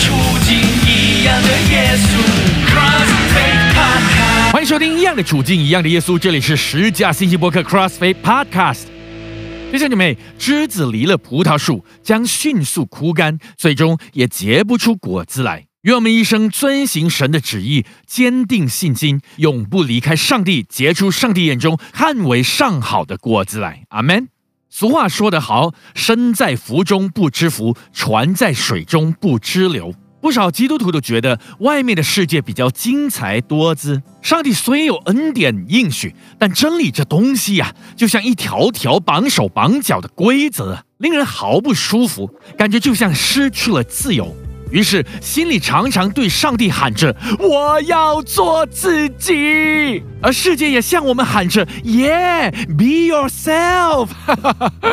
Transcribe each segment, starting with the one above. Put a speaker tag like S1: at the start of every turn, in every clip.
S1: 处境，一样的耶稣。
S2: 欢迎收听《一样的处境，一样的耶稣》，这里是十架信息播客 CrossFit Podcast。弟兄姐妹，枝子离了葡萄树，将迅速枯干，最终也结不出果子来。愿我们一生遵行神的旨意，坚定信心，永不离开上帝，结出上帝眼中看为上好的果子来。阿门。俗话说得好，身在福中不知福，船在水中不知流。不少基督徒都觉得外面的世界比较精彩多姿。上帝虽有恩典应许，但真理这东西呀、就像一条条绑手绑脚的规则，令人毫不舒服，感觉就像失去了自由。于是心里常常对上帝喊着：“我要做自己。”而世界也向我们喊着：“Yeah，be yourself。”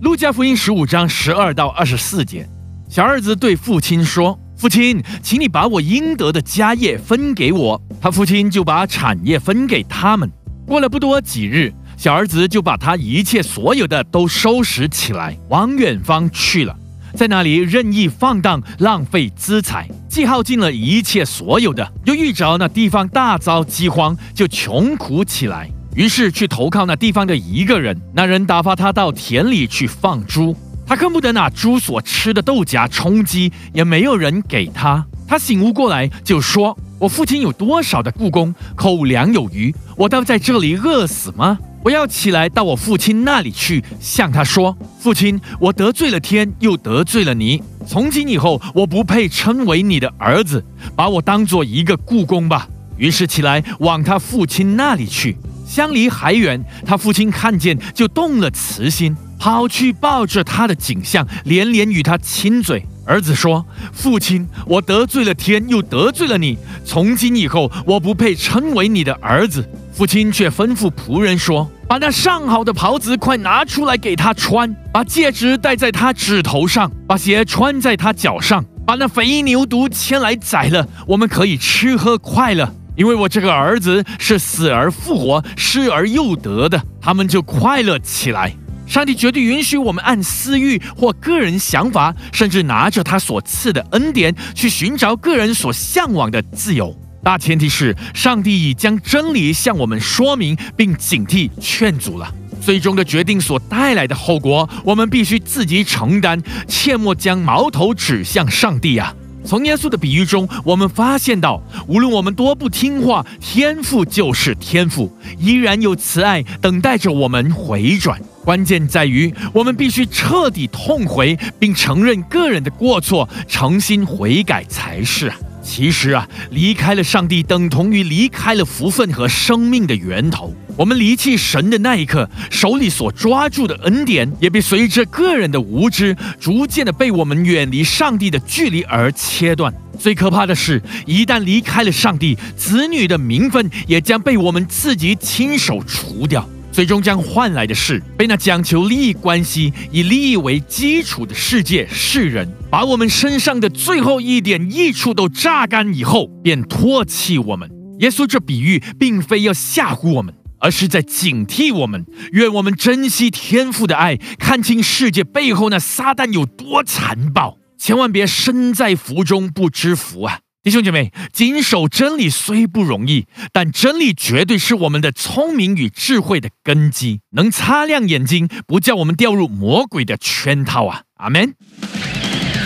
S2: 路加福音十五章十二到二十四节，小儿子对父亲说：“父亲，请你把我应得的家业分给我。”他父亲就把产业分给他们。过了不多几日，小儿子就把他一切所有的都收拾起来，往远方去了。在那里任意放荡，浪费资财，既耗尽了一切所有的，又遇着那地方大遭饥荒，就穷苦起来。于是去投靠那地方的一个人，那人打发他到田里去放猪，他恨不得拿猪所吃的豆荚充饥，也没有人给他。他醒悟过来，就说：“我父亲有多少的故宫，口粮有余，我倒在这里饿死吗？我要起来到我父亲那里去，向他说：父亲，我得罪了天，又得罪了你。从今以后，我不配称为你的儿子，把我当做一个故宫吧。于是起来往他父亲那里去。相离还远，他父亲看见就动了慈心，跑去抱着他的景象，连连与他亲嘴。儿子说：“父亲，我得罪了天，又得罪了你。从今以后，我不配称为你的儿子。”父亲却吩咐仆人说：“把那上好的袍子快拿出来给他穿，把戒指戴在他指头上，把鞋穿在他脚上，把那肥牛犊牵来宰了，我们可以吃喝快乐。因为我这个儿子是死而复活、失而又得的，他们就快乐起来。”上帝绝对允许我们按私欲或个人想法，甚至拿着他所赐的恩典去寻找个人所向往的自由。大前提是，上帝已将真理向我们说明并警惕劝阻了。最终的决定所带来的后果，我们必须自己承担，切莫将矛头指向上帝啊！从耶稣的比喻中，我们发现到，无论我们多不听话，天赋就是天赋，依然有慈爱等待着我们回转。关键在于，我们必须彻底痛悔，并承认个人的过错，诚心悔改才是啊。其实啊，离开了上帝，等同于离开了福分和生命的源头。我们离弃神的那一刻，手里所抓住的恩典，也被随着个人的无知，逐渐的被我们远离上帝的距离而切断。最可怕的是，一旦离开了上帝，子女的名分也将被我们自己亲手除掉。最终将换来的是被那讲求利益关系、以利益为基础的世界世人，把我们身上的最后一点益处都榨干以后，便唾弃我们。耶稣这比喻并非要吓唬我们，而是在警惕我们。愿我们珍惜天父的爱，看清世界背后那撒旦有多残暴，千万别身在福中不知福啊！弟兄姐妹，谨守真理虽不容易，但真理绝对是我们的聪明与智慧的根基，能擦亮眼睛，不叫我们掉入魔鬼的圈套啊！阿门。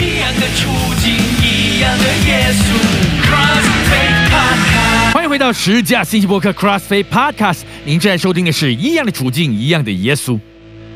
S1: 一样的处境，一样的耶稣。
S2: 欢迎回到十架信息博客 CrossFit Podcast，您正在收听的是一样的处境，一样的耶稣。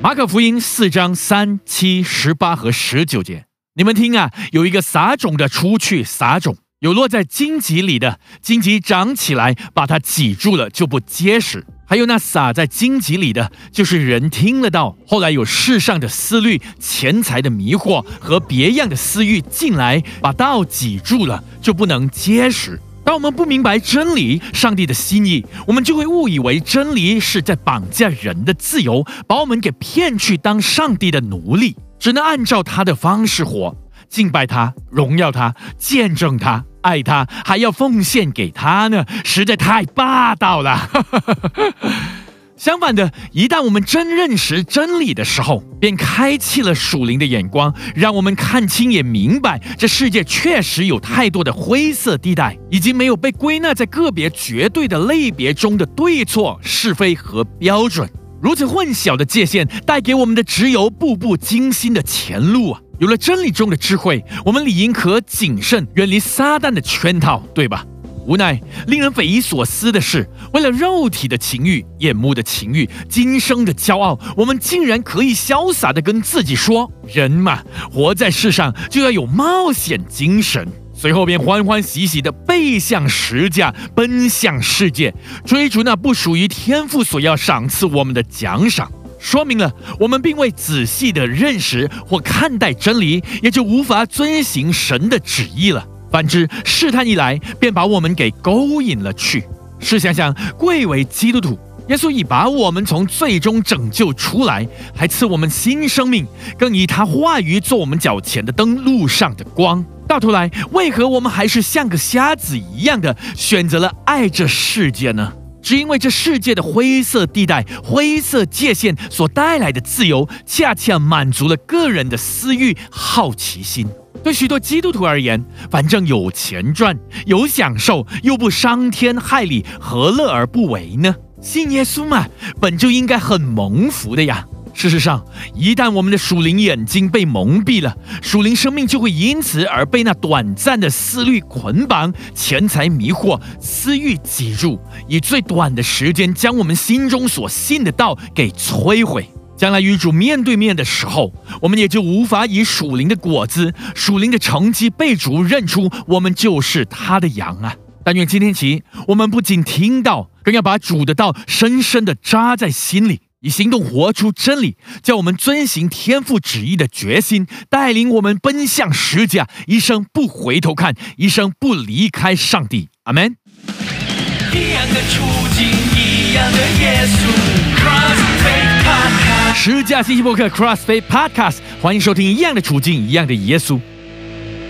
S2: 马可福音四章三、七、十八和十九节，你们听啊，有一个撒种的出去撒种。有落在荆棘里的，荆棘长起来，把它挤住了，就不结实；还有那撒在荆棘里的，就是人听了道，后来有世上的思虑、钱财的迷惑和别样的私欲进来，把道挤住了，就不能结实。当我们不明白真理、上帝的心意，我们就会误以为真理是在绑架人的自由，把我们给骗去当上帝的奴隶，只能按照他的方式活。敬拜他，荣耀他，见证他，爱他，还要奉献给他呢，实在太霸道了。相反的，一旦我们真认识真理的时候，便开启了属灵的眼光，让我们看清也明白，这世界确实有太多的灰色地带，以及没有被归纳在个别绝对的类别中的对错、是非和标准。如此混淆的界限，带给我们的只有步步惊心的前路啊！有了真理中的智慧，我们理应可谨慎，远离撒旦的圈套，对吧？无奈，令人匪夷所思的是，为了肉体的情欲、眼目的情欲、今生的骄傲，我们竟然可以潇洒地跟自己说：“人嘛，活在世上就要有冒险精神。”随后便欢欢喜喜地背向十架，奔向世界，追逐那不属于天赋所要赏赐我们的奖赏。说明了我们并未仔细地认识或看待真理，也就无法遵行神的旨意了。反之，试探一来，便把我们给勾引了去。试想想，贵为基督徒，耶稣已把我们从最终拯救出来，还赐我们新生命，更以他话语做我们脚前的灯，路上的光。到头来，为何我们还是像个瞎子一样的选择了爱这世界呢？只因为这世界的灰色地带、灰色界限所带来的自由，恰恰满足了个人的私欲、好奇心。对许多基督徒而言，反正有钱赚、有享受，又不伤天害理，何乐而不为呢？信耶稣嘛，本就应该很蒙福的呀。事实上，一旦我们的属灵眼睛被蒙蔽了，属灵生命就会因此而被那短暂的思虑捆绑、钱财迷惑、私欲挤入，以最短的时间将我们心中所信的道给摧毁。将来与主面对面的时候，我们也就无法以属灵的果子、属灵的成绩被主认出我们就是他的羊啊！但愿今天起，我们不仅听到，更要把主的道深深的扎在心里，以行动活出真理，叫我们遵行天父旨意的决心，带领我们奔向十架，一生不回头看，一生不离开上帝。阿门。
S1: 一样的处境，一样的耶稣。
S2: 十架信息播客 CrossFit Podcast，欢迎收听《一样的处境，一样的耶稣》。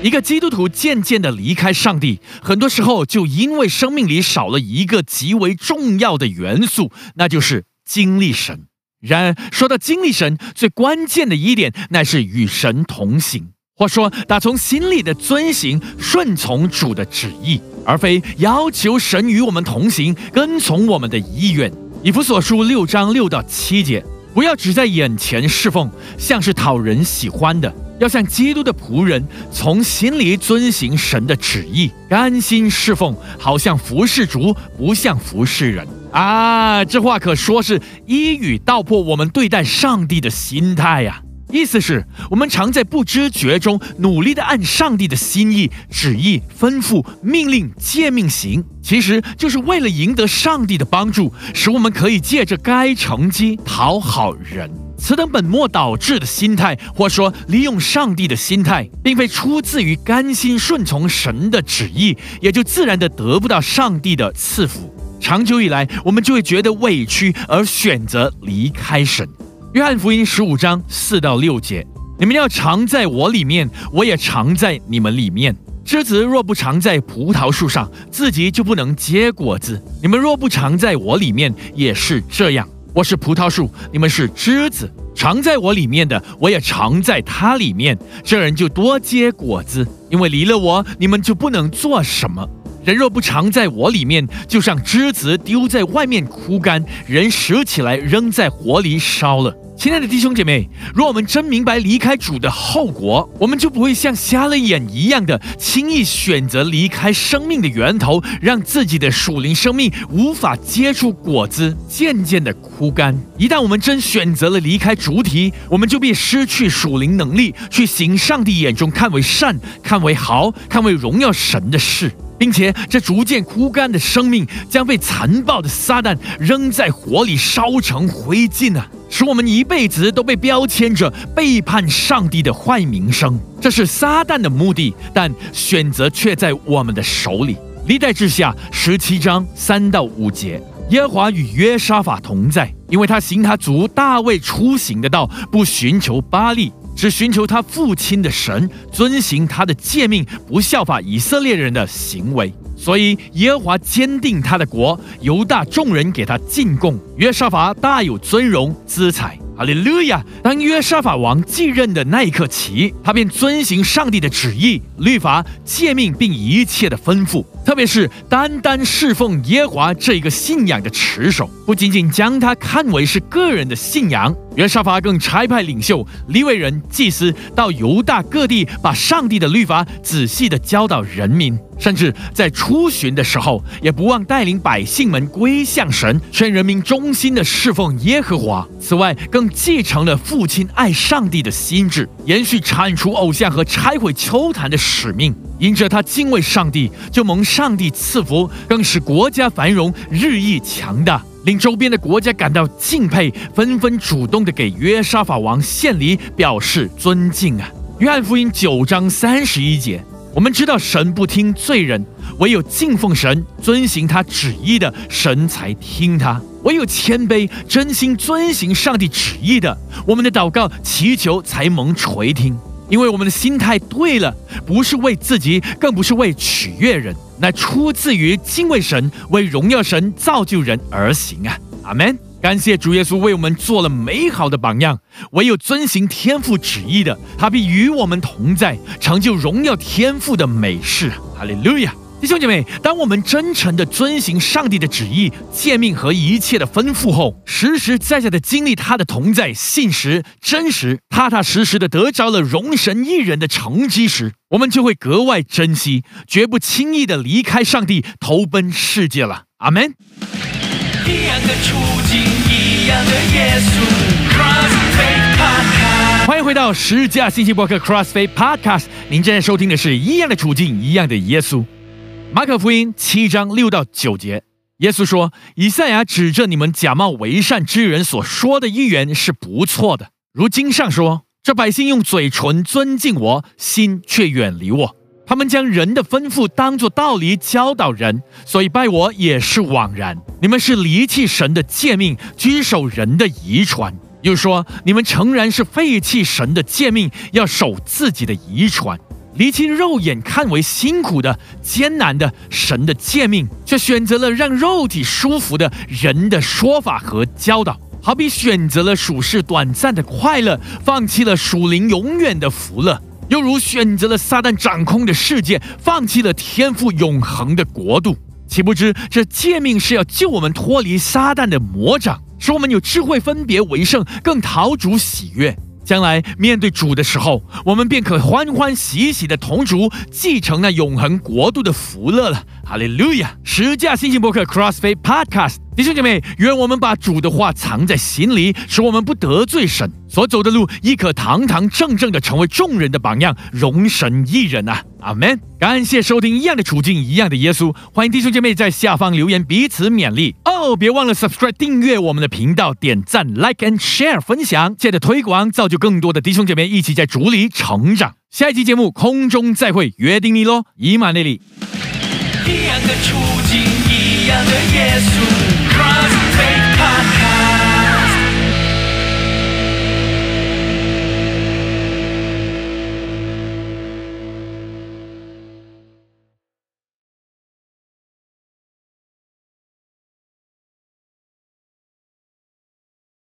S2: 一个基督徒渐渐的离开上帝，很多时候就因为生命里少了一个极为重要的元素，那就是经历神。然而，说到经历神，最关键的一点，乃是与神同行。或说，打从心里的遵行、顺从主的旨意，而非要求神与我们同行、跟从我们的意愿。以弗所书六章六到七节，不要只在眼前侍奉，像是讨人喜欢的，要像基督的仆人，从心里遵行神的旨意，甘心侍奉，好像服侍主，不像服侍人。啊，这话可说是一语道破我们对待上帝的心态呀。意思是我们常在不知觉中努力的按上帝的心意、旨意、吩咐、命令、诫命行，其实就是为了赢得上帝的帮助，使我们可以借着该成绩讨好人。此等本末倒置的心态，或说利用上帝的心态，并非出自于甘心顺从神的旨意，也就自然的得不到上帝的赐福。长久以来，我们就会觉得委屈，而选择离开神。约翰福音十五章四到六节：你们要常在我里面，我也常在你们里面。枝子若不常在葡萄树上，自己就不能结果子。你们若不常在我里面，也是这样。我是葡萄树，你们是枝子。常在我里面的，我也常在它里面。这人就多结果子，因为离了我，你们就不能做什么。人若不常在我里面，就像枝子丢在外面枯干，人拾起来扔在火里烧了。亲爱的弟兄姐妹，若我们真明白离开主的后果，我们就不会像瞎了眼一样的轻易选择离开生命的源头，让自己的属灵生命无法结出果子，渐渐的枯干。一旦我们真选择了离开主体，我们就必失去属灵能力，去行上帝眼中看为善、看为好、看为荣耀神的事。并且，这逐渐枯干的生命将被残暴的撒旦扔在火里烧成灰烬啊！使我们一辈子都被标签着背叛上帝的坏名声。这是撒旦的目的，但选择却在我们的手里。历代志下十七章三到五节：耶和华与约沙法同在，因为他行他族大卫出行的道，不寻求巴利。只寻求他父亲的神，遵行他的诫命，不效法以色列人的行为。所以耶和华坚定他的国，犹大众人给他进贡，约沙法大有尊荣资财。哈利路亚！当约沙法王继任的那一刻起，他便遵行上帝的旨意、律法、诫命，并一切的吩咐。特别是单单侍奉耶和华这一个信仰的持守，不仅仅将他看为是个人的信仰，约沙法更差派领袖、利未人、祭司到犹大各地，把上帝的律法仔细的教导人民，甚至在出巡的时候，也不忘带领百姓们归向神，劝人民忠心的侍奉耶和华。此外，更继承了父亲爱上帝的心智，延续铲除偶像和拆毁秋坛的使命。因着他敬畏上帝，就蒙上帝赐福，更使国家繁荣，日益强大，令周边的国家感到敬佩，纷纷主动的给约沙法王献礼，表示尊敬啊。约翰福音九章三十一节，我们知道神不听罪人，唯有敬奉神、遵行他旨意的神才听他；唯有谦卑、真心遵行上帝旨意的，我们的祷告祈求才蒙垂听。因为我们的心态对了，不是为自己，更不是为取悦人，乃出自于敬畏神、为荣耀神、造就人而行啊！阿门。感谢主耶稣为我们做了美好的榜样。唯有遵行天父旨意的，他必与我们同在，成就荣耀天父的美事。哈利路亚。弟兄姐妹，当我们真诚地遵行上帝的旨意、诫命和一切的吩咐后，实实在在地经历他的同在、信实、真实，踏踏实实地得着了容神一人的成绩时，我们就会格外珍惜，绝不轻易地离开上帝，投奔世界了。阿门。
S1: 一样的处境，一样的耶稣。
S2: 欢迎回到十架信息博客 CrossFit Podcast，您正在收听的是一样的处境，一样的耶稣。马可福音七章六到九节，耶稣说：“以赛亚指着你们假冒为善之人所说的预言是不错的。如经上说，这百姓用嘴唇尊敬我，心却远离我。他们将人的吩咐当作道理教导人，所以拜我也是枉然。你们是离弃神的诫命，居守人的遗传。又说你们诚然是废弃神的诫命，要守自己的遗传。”离弃肉眼看为辛苦的、艰难的神的诫命，却选择了让肉体舒服的人的说法和教导，好比选择了属世短暂的快乐，放弃了属灵永远的福乐；又如选择了撒旦掌控的世界，放弃了天赋永恒的国度。岂不知这诫命是要救我们脱离撒旦的魔掌，使我们有智慧分别为圣，更讨主喜悦。将来面对主的时候，我们便可欢欢喜喜的同主继承那永恒国度的福乐了。哈利路亚！十架信息博客 CrossFit Podcast，弟兄姐妹，愿我们把主的话藏在心里，使我们不得罪神，所走的路亦可堂堂正正的成为众人的榜样，容神一人啊！阿门。感谢收听一样的处境，一样的耶稣。欢迎弟兄姐妹在下方留言，彼此勉励哦。别忘了 subscribe 订阅我们的频道，点赞 like and share 分享，借着推广，造就更多的弟兄姐妹一起在主里成长。下一期节目空中再会，约定你喽，以马内利。
S1: 一样的处境，一样的耶稣，Crossfade part。